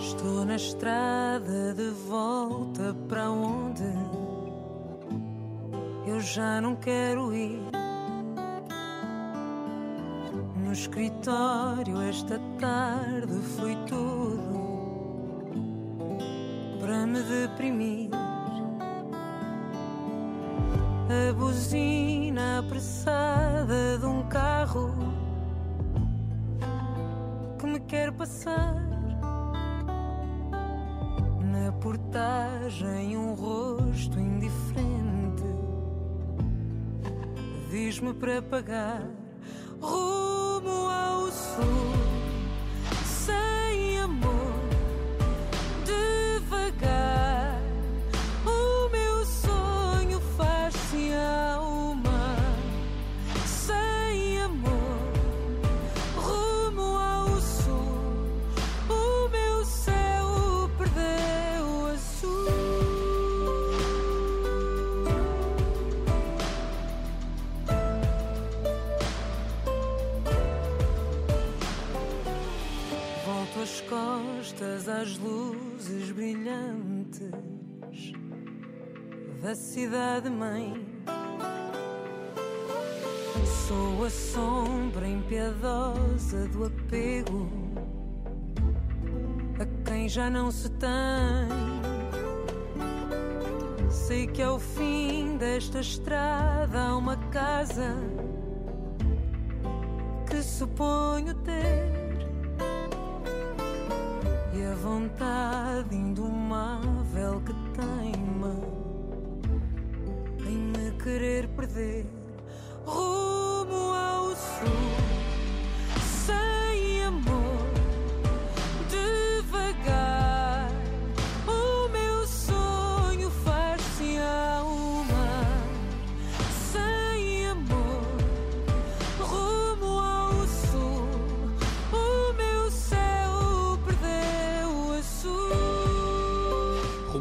Estou na estrada de volta para onde eu já não quero ir. No escritório esta tarde foi tudo para me deprimir. A buzina apressada de um carro que me quer passar. Na portagem, um rosto indiferente diz-me para pagar rumo ao sul. Brilhantes da cidade-mãe. Sou a sombra impiedosa do apego a quem já não se tem. Sei que ao fim desta estrada há uma casa que suponho ter. E a vontade indomável querer perder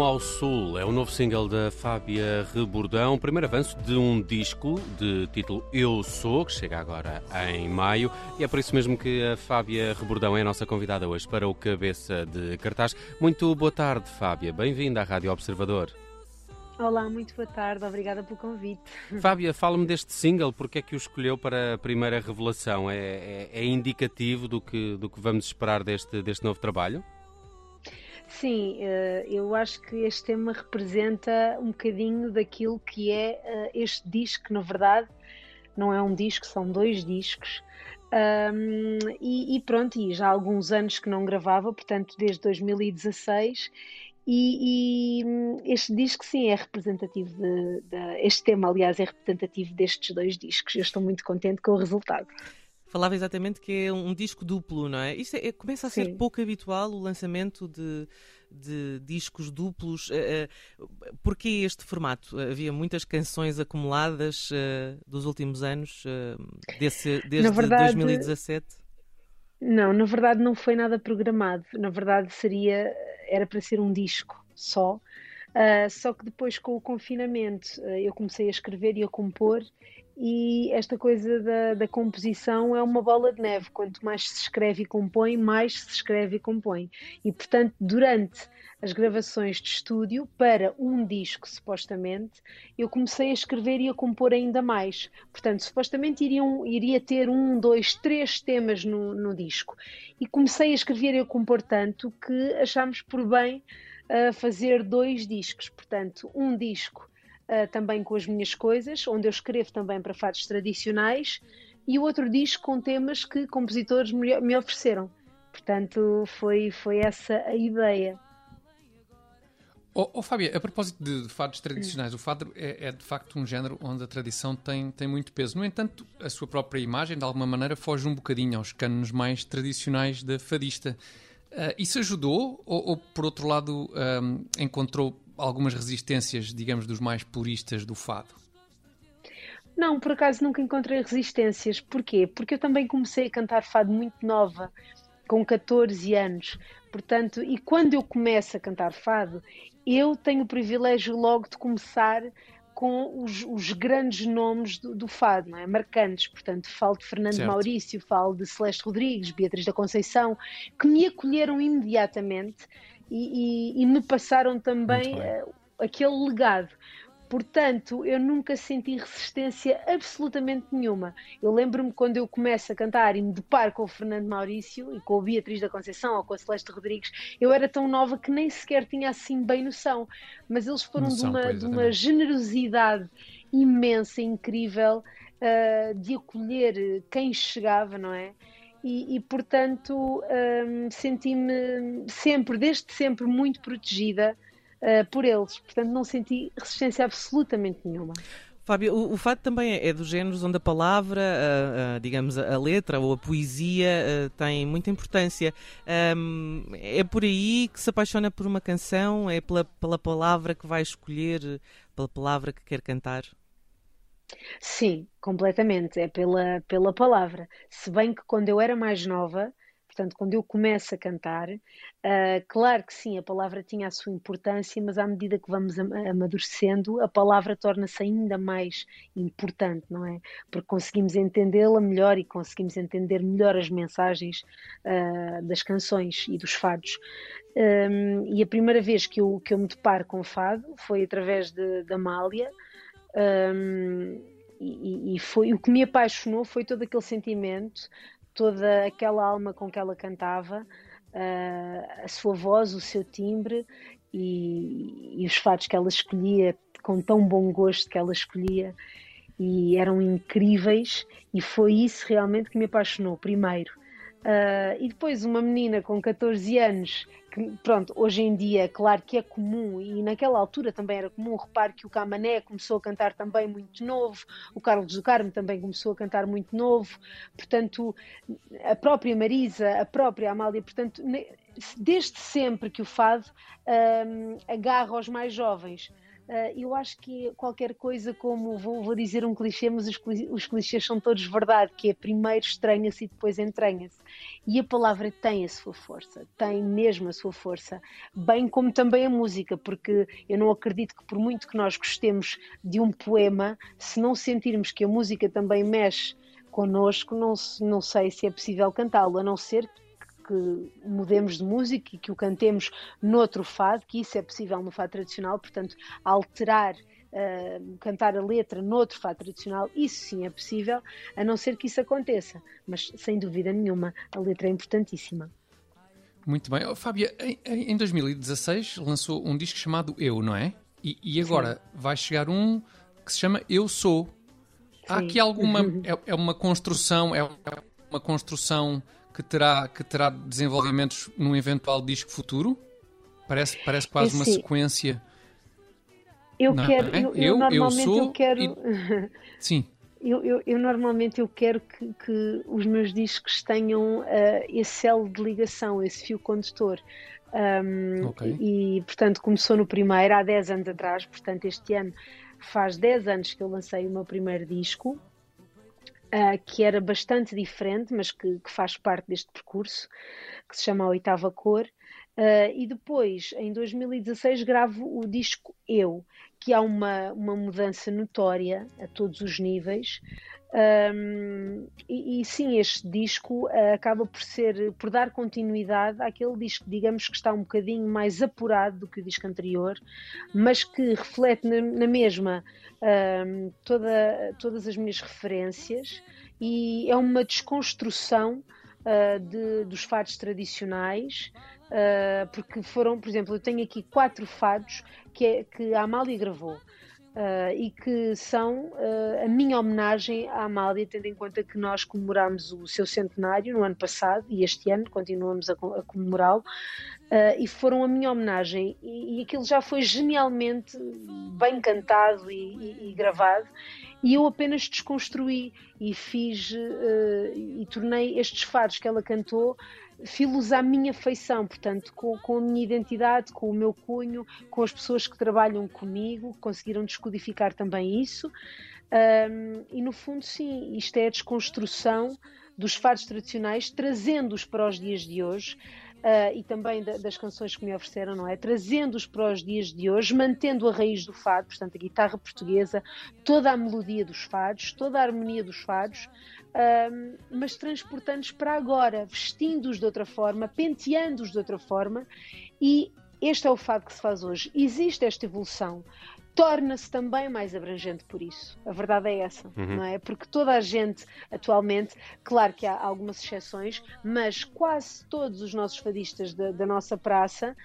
Rumo ao Sul é o novo single da Fábia Rebordão, primeiro avanço de um disco de título Eu Sou, que chega agora em maio, e é por isso mesmo que a Fábia Rebordão é a nossa convidada hoje para o Cabeça de Cartaz. Muito boa tarde, Fábia. Bem-vinda à Rádio Observador. Olá, muito boa tarde, obrigada pelo convite. Fábia, fala-me deste single, porque é que o escolheu para a primeira revelação? É, é- é indicativo do que, do que vamos esperar deste, deste novo trabalho? Sim, eh, eu acho que este tema representa um bocadinho daquilo que é eh, este disco, que na verdade não é um disco, são dois discos. Ahm, e, e pronto, e já há alguns anos que não gravava, portanto desde 2016, e, e, hum, este disco sim é representativo de, de- este tema, aliás, é representativo destes dois discos. Eu estou muito contente com o resultado. Falava exatamente que é um disco duplo, não é? Isto é- é- começa a ser Sim. pouco habitual o lançamento de, de discos duplos. Eh, eh, Porquê este formato? Havia muitas canções acumuladas eh, dos últimos anos, desse, desde verdade- 2017. Não, na verdade não foi nada programado. Na verdade seria, era para ser um disco só. Só que depois com o confinamento eu comecei a escrever e a compor e esta coisa da, da composição é uma bola de neve. Quanto mais se escreve e compõe, mais se escreve e compõe. E portanto, durante as gravações de estúdio para um disco, supostamente, eu comecei a escrever e a compor ainda mais. Portanto, supostamente iriam, iria ter um, dois, três temas no, no disco. E comecei a escrever e a compor tanto que achámos por bem uh, fazer dois discos. Portanto, um disco uh, também com as minhas coisas, onde eu escrevo também para fados tradicionais, e o outro disco com temas que compositores me, me ofereceram. Portanto, foi, foi essa a ideia. Oh, oh, Fábia, a propósito de, de fados tradicionais, o fado é, é, de facto um género onde a tradição tem, tem muito peso. No entanto, a sua própria imagem, de alguma maneira, foge um bocadinho aos cânones mais tradicionais da fadista. Uh, isso ajudou ou, ou, por outro lado, um, encontrou algumas resistências, digamos, dos mais puristas do fado? Não, por acaso nunca encontrei resistências. Porquê? Porque eu também comecei a cantar fado muito nova. com 14 anos. Portanto, e quando eu começo a cantar fado, eu tenho o privilégio logo de começar com os, os grandes nomes do, do, fado, não é? marcantes. Portanto, falo de Fernando certo. Maurício, falo de Celeste Rodrigues, Beatriz da Conceição, que me acolheram imediatamente e, e, e me passaram também uh, aquele legado. Portanto, eu nunca senti resistência absolutamente nenhuma. Eu lembro-me quando eu começo a cantar e me deparo com o Fernando Maurício e com a Beatriz da Conceição ou com a Celeste Rodrigues, eu era tão nova que nem sequer tinha assim bem noção. Mas eles foram noção, de, uma, de uma generosidade imensa, incrível, uh, de acolher quem chegava, não é? E, e, portanto um, senti-me sempre, desde sempre, muito protegida uh, por eles. Portanto, não senti resistência absolutamente nenhuma. Fábio, o, o fado também é, é dos géneros onde a palavra, a, a, digamos, a letra ou a poesia tem muita importância. Um, é por aí que se apaixona por uma canção? É pela, pela palavra que vai escolher, pela palavra que quer cantar? Sim, completamente. É pela, pela palavra. Se bem que quando eu era mais nova, Portanto, quando eu começo a cantar, uh, claro que sim, a palavra tinha a sua importância, mas à medida que vamos amadurecendo, a palavra torna-se ainda mais importante, não é? Porque conseguimos entendê-la melhor e conseguimos entender melhor as mensagens uh, das canções e dos fados. Um, e a primeira vez que eu, que eu me deparo com fado foi através da Amália. Um, e, e, foi o que me apaixonou foi todo aquele sentimento toda aquela alma com que ela cantava, uh, a sua voz, o seu timbre e, e, os fatos que ela escolhia com tão bom gosto que ela escolhia e eram incríveis e foi isso realmente que me apaixonou primeiro Uh, e depois uma menina com 14 anos, que pronto, hoje em dia, claro que é comum, e naquela altura também era comum, repare que o Camané começou a cantar também muito novo, o Carlos do Carmo também começou a cantar muito novo, portanto, a própria Marisa, a própria Amália, portanto, desde sempre que o fado um, agarra aos mais jovens. Uh, eu acho que qualquer coisa como, vou, vou dizer um clichê, mas os, os clichês são todos verdade, que é primeiro estranha-se e depois entranha-se. E a palavra tem a sua força, tem mesmo a sua força, bem como também a música, porque eu não acredito que por muito que nós gostemos de um poema, se não sentirmos que a música também mexe connosco, não, não sei se é possível cantá-lo, a não ser que mudemos de música e que o cantemos noutro fado, que isso é possível no fado tradicional, portanto, alterar Uh, cantar a letra noutro fado tradicional, isso sim é possível, a não ser que isso aconteça. Mas sem dúvida nenhuma, a letra é importantíssima. Muito bem. Oh, Fábia, em, em 2016 lançou um disco chamado Eu, não é? E, e agora sim. vai chegar um que se chama Eu Sou. Sim. Há aqui alguma. É, é uma construção, é uma construção que terá, que terá desenvolvimentos num eventual disco futuro? Parece, parece quase uma sequência. Eu não, quero, é? eu, eu, eu, normalmente eu, sou eu quero. E... Sim. Eu, eu, eu, normalmente eu quero que, que os meus discos tenham uh, esse elo de ligação, esse fio condutor. Um, okay. e, e, portanto, começou no primeiro, há 10 anos atrás, portanto, este ano faz 10 anos que eu lancei o meu primeiro disco, uh, que era bastante diferente, mas que, que, faz parte deste percurso, que se chama A Oitava Cor. Uh, e depois, em 2016, gravo o disco Eu, que há uma, uma mudança notória a todos os níveis. Um, e, e, sim, este disco uh, acaba por ser, por dar continuidade àquele disco, digamos que está um bocadinho mais apurado do que o disco anterior, mas que reflete na, na mesma um, toda, todas as minhas referências e é uma desconstrução uh, de, dos fados tradicionais, uh, porque foram, por exemplo, eu tenho aqui quatro fados que, que a Amália gravou. Uh, e que são uh, a minha homenagem à Amália, tendo em conta que nós comemorámos o seu centenário no ano passado e este ano continuamos a, a comemorá-lo, uh, e foram a minha homenagem. E, e, aquilo já foi genialmente bem cantado e, e, e gravado, e eu apenas desconstruí e fiz e tornei estes fados que ela cantou filos à minha feição, portanto, com, com, a minha identidade, com o meu cunho, com as pessoas que trabalham comigo, conseguiram descodificar também isso. Um, e no fundo, sim, isto é a desconstrução dos fados tradicionais, trazendo-os para os dias de hoje. Uh, e também da, das canções que me ofereceram, não é? Trazendo-os para os dias de hoje, mantendo a raiz do fado, portanto, a guitarra portuguesa, toda a melodia dos fados, toda a harmonia dos fados, uh, mas transportando-os para agora, vestindo-os de outra forma, penteando-os de outra forma, e este é o fado que se faz hoje. Existe esta evolução torna-se também mais abrangente por isso. A verdade é essa, uhum. não é? Porque toda a gente, atualmente, claro que há algumas exceções, mas quase todos os nossos fadistas da, da nossa praça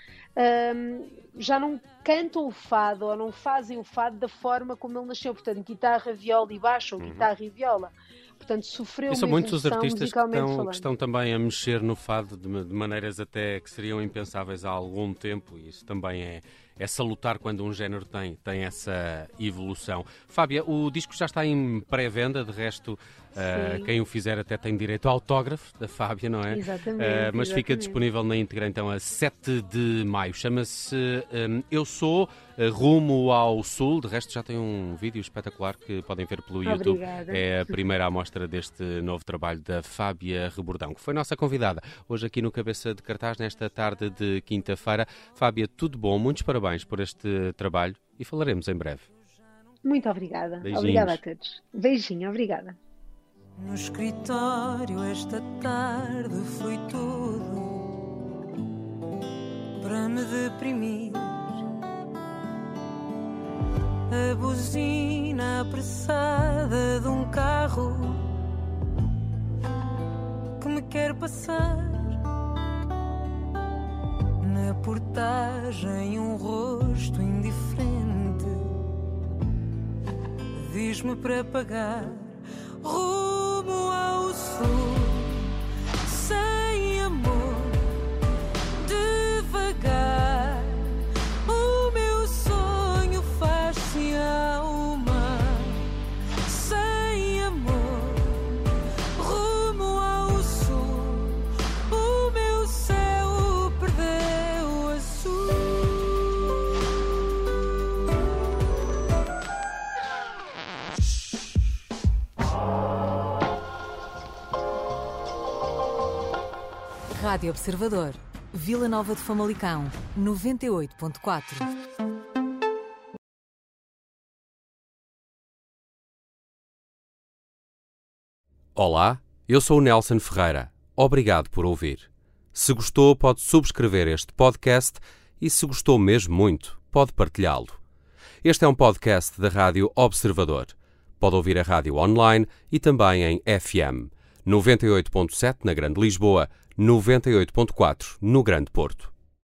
um, já não cantam o fado ou não fazem o fado da forma como ele nasceu, portanto, guitarra, viola e baixo, ou uhum. guitarra e viola. Portanto, sofreu e são muitos os artistas que estão, que estão, também a mexer no fado de, de maneiras até que seriam impensáveis há algum tempo, e isso também é, é salutar quando um género tem, tem essa evolução. Fábia, o disco já está em pré-venda, de resto, uh, quem o fizer até tem direito ao autógrafo da Fábia, não é? Exatamente. Uh, mas exatamente. fica disponível na íntegra então a 7 de maio. Chama-se um, Eu Sou Rumo ao Sul. De resto, já tem um vídeo espetacular que podem ver pelo YouTube. Obrigada. É a primeira amostra deste novo trabalho da Fábia Rebordão, que foi nossa convidada hoje aqui no Cabeça de Cartaz, nesta tarde de quinta-feira. Fábia, tudo bom, muitos parabéns por este trabalho e falaremos em breve. Muito obrigada. Beijinhos. Obrigada a todos. Beijinho, obrigada. No escritório esta tarde foi tudo para me deprimir a buzina apressada de um carro que me quer passar. Na portagem, um rosto indiferente diz-me para pagar Rádio Observador, Vila Nova de Famalicão, 98.4. Olá, eu sou o Nelson Ferreira. Obrigado por ouvir. Se gostou, pode subscrever este podcast e, se gostou mesmo muito, pode partilhá-lo. Este é um podcast da Rádio Observador. Pode ouvir a rádio online e também em FM 98.7 na Grande Lisboa 98.4 no Grande Porto.